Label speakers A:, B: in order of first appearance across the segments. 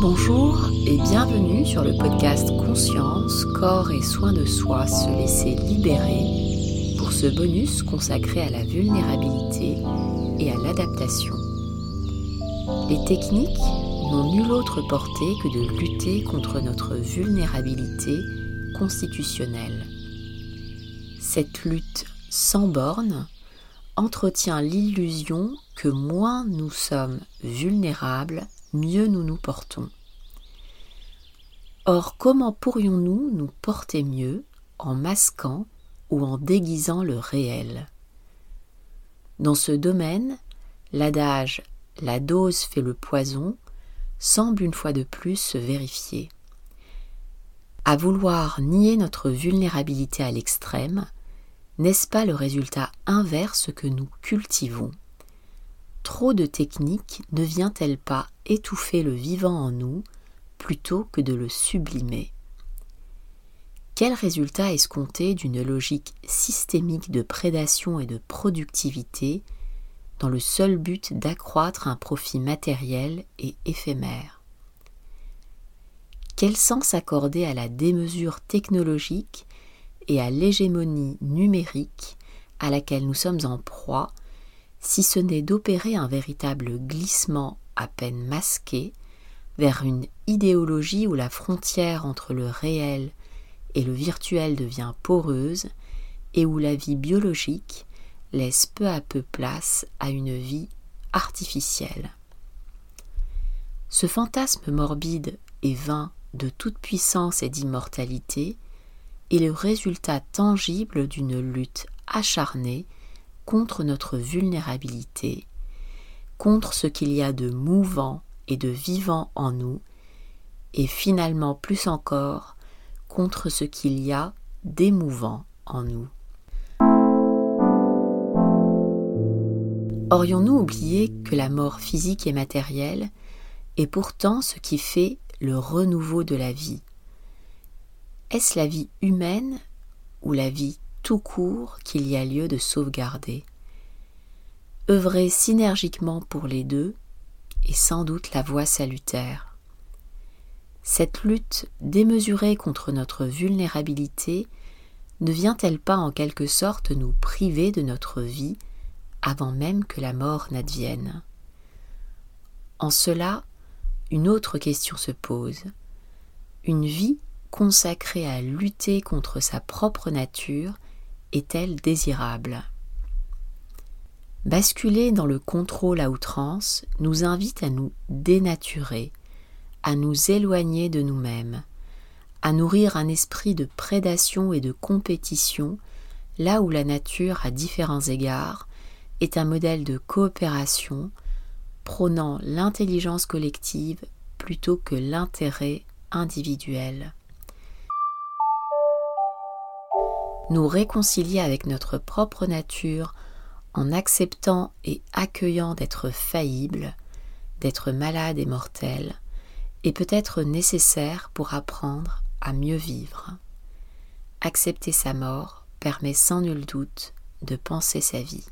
A: Bonjour et bienvenue sur le podcast Conscience, corps et soins de soi, se laisser libérer pour ce bonus consacré à la vulnérabilité et à l'adaptation. Les techniques n'ont nulle autre portée que de lutter contre notre vulnérabilité constitutionnelle. Cette lutte sans borne entretient l'illusion que moins nous sommes vulnérables, mieux nous nous portons. Or, comment pourrions-nous nous porter mieux en masquant ou en déguisant le réel? Dans ce domaine, l'adage la dose fait le poison semble une fois de plus se vérifier. À vouloir nier notre vulnérabilité à l'extrême, n'est-ce pas le résultat inverse que nous cultivons? Trop de technique ne vient-elle pas étouffer le vivant en nous plutôt que de le sublimer? Quel résultat escompté d'une logique systémique de prédation et de productivité dans le seul but d'accroître un profit matériel et éphémère? Quel sens accorder à la démesure technologique et à l'hégémonie numérique à laquelle nous sommes en proie, si ce n'est d'opérer un véritable glissement à peine masqué vers une idéologie où la frontière entre le réel et le virtuel devient poreuse et où la vie biologique laisse peu à peu place à une vie artificielle. Ce fantasme morbide et vain de toute puissance et d'immortalité est le résultat tangible d'une lutte acharnée contre notre vulnérabilité, contre ce qu'il y a de mouvant et de vivant en nous, et finalement plus encore contre ce qu'il y a d'émouvant en nous. Aurions-nous oublié que la mort physique et matérielle est pourtant ce qui fait le renouveau de la vie? Est-ce la vie humaine ou la vie tout court qu'il y a lieu de sauvegarder Œuvrer synergiquement pour les deux est sans doute la voie salutaire. Cette lutte démesurée contre notre vulnérabilité ne vient-elle pas en quelque sorte nous priver de notre vie avant même que la mort n'advienne? En cela, une autre question se pose. Une vie consacrée à lutter contre sa propre nature est-elle désirable? Basculer dans le contrôle à outrance nous invite à nous dénaturer, à nous éloigner de nous-mêmes, à nourrir un esprit de prédation et de compétition là où la nature, à différents égards, est un modèle de coopération prônant l'intelligence collective plutôt que l'intérêt individuel. Nous réconcilier avec notre propre nature en acceptant et accueillant d'être faillible, d'être malade et mortel, est peut-être nécessaire pour apprendre à mieux vivre. Accepter sa mort permet sans nul doute de penser sa vie.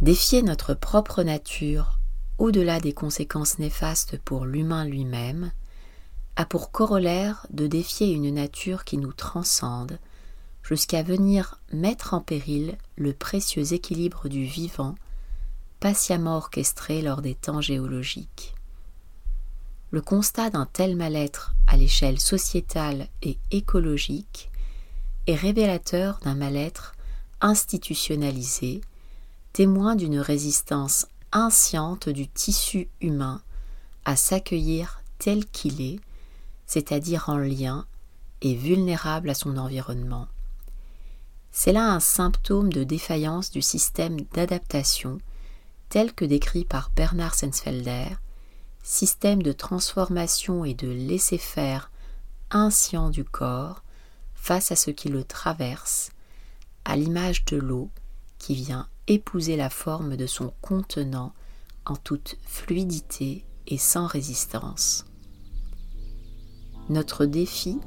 A: Défier notre propre nature au-delà des conséquences néfastes pour l'humain lui-même a pour corollaire de défier une nature qui nous transcende, jusqu'à venir mettre en péril le précieux équilibre du vivant, patiemment orchestré lors des temps géologiques. Le constat d'un tel mal-être à l'échelle sociétale et écologique est révélateur d'un mal-être institutionnalisé, témoin d'une résistance insciente du tissu humain à s'accueillir tel qu'il est c'est-à-dire en lien et vulnérable à son environnement. C'est là un symptôme de défaillance du système d'adaptation tel que décrit par Bernard Sensfelder, système de transformation et de laisser-faire inscient du corps face à ce qui le traverse, à l'image de l'eau qui vient épouser la forme de son contenant en toute fluidité et sans résistance. Notre défi,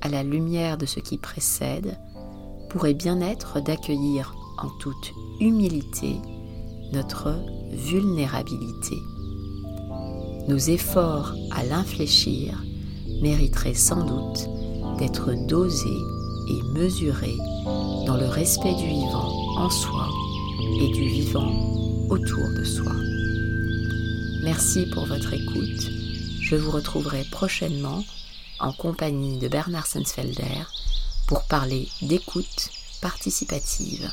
A: à la lumière de ce qui précède, pourrait bien être d'accueillir en toute humilité notre vulnérabilité. nos efforts à l'infléchir mériteraient sans doute d'être dosés et mesurés dans le respect du vivant en soi et du vivant autour de soi. Merci pour votre écoute. Je vous retrouverai prochainement en compagnie de Bernard Sensfelder pour parler d'écoute participative.